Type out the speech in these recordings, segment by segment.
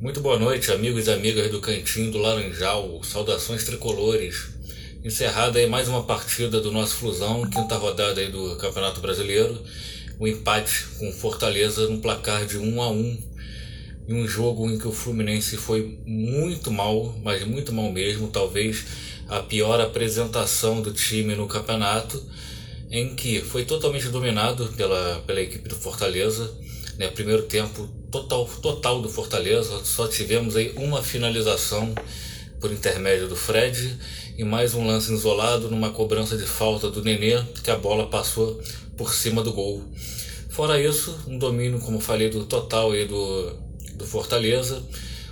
Muito boa noite, amigos e amigas do Cantinho do Laranjal. Saudações tricolores. Encerrada aí mais uma partida do nosso Flusão, quinta rodada aí do Campeonato Brasileiro. O um empate com Fortaleza no placar de 1 a 1 em um jogo em que o Fluminense foi muito mal, mas muito mal mesmo, talvez a pior apresentação do time no campeonato, em que foi totalmente dominado pela, pela equipe do Fortaleza. Né? Primeiro tempo total, total do Fortaleza, só tivemos aí uma finalização por intermédio do Fred e mais um lance isolado numa cobrança de falta do Nenê, que a bola passou por cima do gol. Fora isso, um domínio, como falei, do total aí do, do Fortaleza.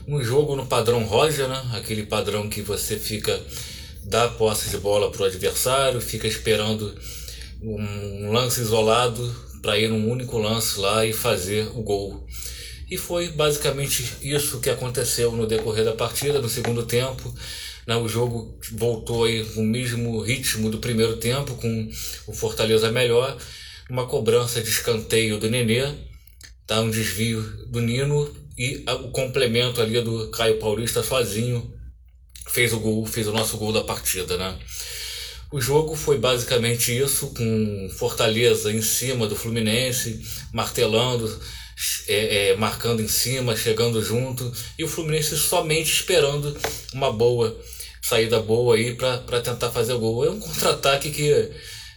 Um jogo no padrão Roger, né? aquele padrão que você fica dá posse de bola para o adversário, fica esperando um lance isolado para ir num único lance lá e fazer o gol. E foi basicamente isso que aconteceu no decorrer da partida, no segundo tempo. Né, o jogo voltou aí no mesmo ritmo do primeiro tempo, com o Fortaleza melhor. Uma cobrança de escanteio do Nenê, tá, um desvio do Nino e o complemento ali do Caio Paulista sozinho fez o gol, fez o nosso gol da partida, né? O jogo foi basicamente isso, com Fortaleza em cima do Fluminense, martelando, é, é, marcando em cima, chegando junto, e o Fluminense somente esperando uma boa saída boa aí para tentar fazer o gol. É um contra-ataque que,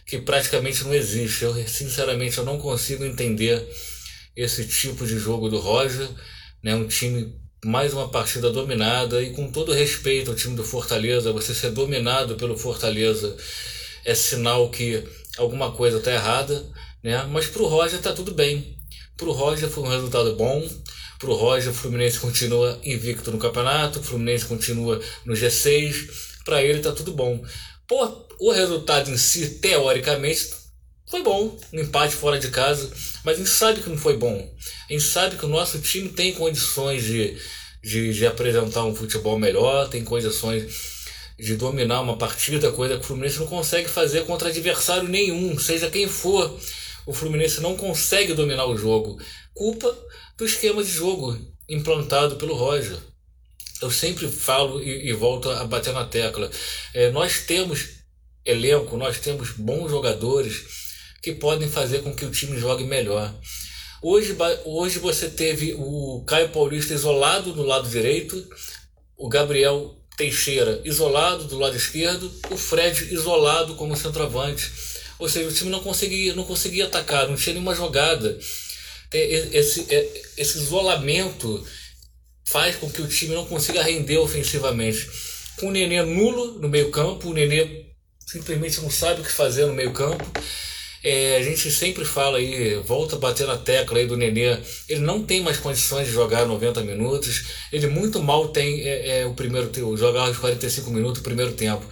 que praticamente não existe. Eu, sinceramente, eu não consigo entender esse tipo de jogo do Roger. Né? Um time, mais uma partida dominada, e com todo respeito ao time do Fortaleza, você ser dominado pelo Fortaleza é sinal que alguma coisa está errada. Né? Mas para o Roger está tudo bem. Para o Roger foi um resultado bom. Para o Roger, o Fluminense continua invicto no campeonato, o Fluminense continua no G6. Para ele está tudo bom. Pô, o resultado em si, teoricamente, foi bom. Um empate fora de casa. Mas a gente sabe que não foi bom. A gente sabe que o nosso time tem condições de, de, de apresentar um futebol melhor, tem condições de dominar uma partida, coisa que o Fluminense não consegue fazer contra adversário nenhum, seja quem for o Fluminense não consegue dominar o jogo. Culpa do esquema de jogo implantado pelo Roger. Eu sempre falo e, e volto a bater na tecla. É, nós temos elenco, nós temos bons jogadores que podem fazer com que o time jogue melhor. Hoje, hoje você teve o Caio Paulista isolado no lado direito, o Gabriel Teixeira isolado do lado esquerdo, o Fred isolado como centroavante. Ou seja, o time não conseguia, não conseguia atacar, não tinha nenhuma jogada. Esse, é, esse isolamento faz com que o time não consiga render ofensivamente. Com o Nenê nulo no meio campo, o Nenê simplesmente não sabe o que fazer no meio campo. É, a gente sempre fala aí, volta a bater na tecla aí do Nenê, ele não tem mais condições de jogar 90 minutos, ele muito mal tem é, é, o primeiro jogar os 45 minutos, o primeiro tempo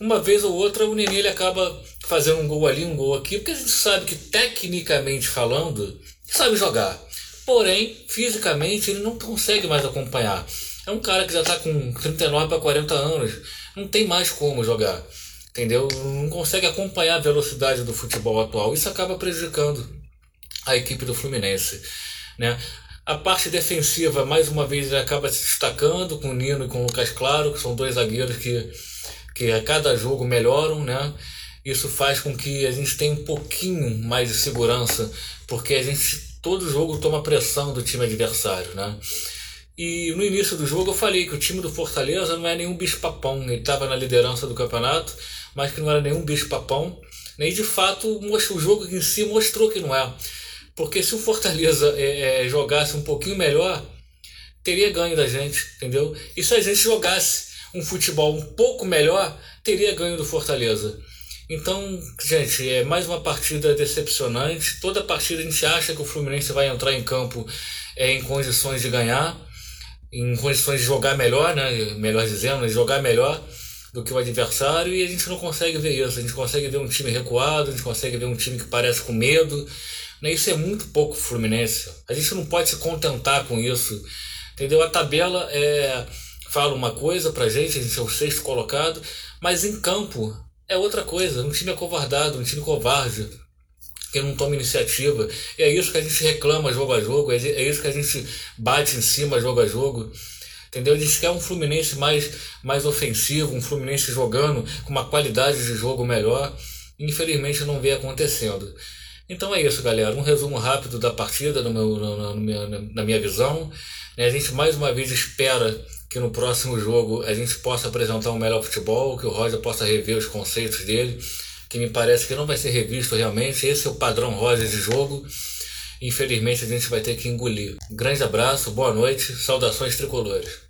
uma vez ou outra o Nenê ele acaba fazendo um gol ali, um gol aqui, porque a gente sabe que tecnicamente falando, sabe jogar. Porém, fisicamente ele não consegue mais acompanhar. É um cara que já está com 39 para 40 anos, não tem mais como jogar. Entendeu? Não consegue acompanhar a velocidade do futebol atual. Isso acaba prejudicando a equipe do Fluminense. Né? A parte defensiva, mais uma vez, acaba se destacando com o Nino e com o Lucas Claro, que são dois zagueiros que que a cada jogo melhoram, né? Isso faz com que a gente tenha um pouquinho mais de segurança, porque a gente todo jogo toma pressão do time adversário, né? E no início do jogo eu falei que o time do Fortaleza não é nenhum bicho-papão, ele estava na liderança do campeonato, mas que não era nenhum bicho-papão. E de fato o jogo em si mostrou que não é. Porque se o Fortaleza é, é, jogasse um pouquinho melhor, teria ganho da gente, entendeu? E se a gente jogasse um futebol um pouco melhor, teria ganho do Fortaleza. Então, gente, é mais uma partida decepcionante. Toda partida a gente acha que o Fluminense vai entrar em campo é, em condições de ganhar, em condições de jogar melhor, né? Melhor dizendo, jogar melhor do que o adversário e a gente não consegue ver isso. A gente consegue ver um time recuado, a gente consegue ver um time que parece com medo. Né? Isso é muito pouco Fluminense. A gente não pode se contentar com isso. Entendeu? A tabela é fala uma coisa pra gente, a gente é o sexto colocado, mas em campo é outra coisa. Um time acovardado, um time covarde, que não toma iniciativa. E é isso que a gente reclama jogo a jogo, é, é isso que a gente bate em cima jogo a jogo. Entendeu? A gente quer um Fluminense mais, mais ofensivo, um Fluminense jogando com uma qualidade de jogo melhor. Infelizmente não vem acontecendo. Então é isso, galera. Um resumo rápido da partida no meu, na, minha, na minha visão. Né? A gente mais uma vez espera que no próximo jogo a gente possa apresentar um melhor futebol, que o Roger possa rever os conceitos dele, que me parece que não vai ser revisto realmente. Esse é o padrão Roger de jogo. Infelizmente a gente vai ter que engolir. Grande abraço, boa noite, saudações tricolores.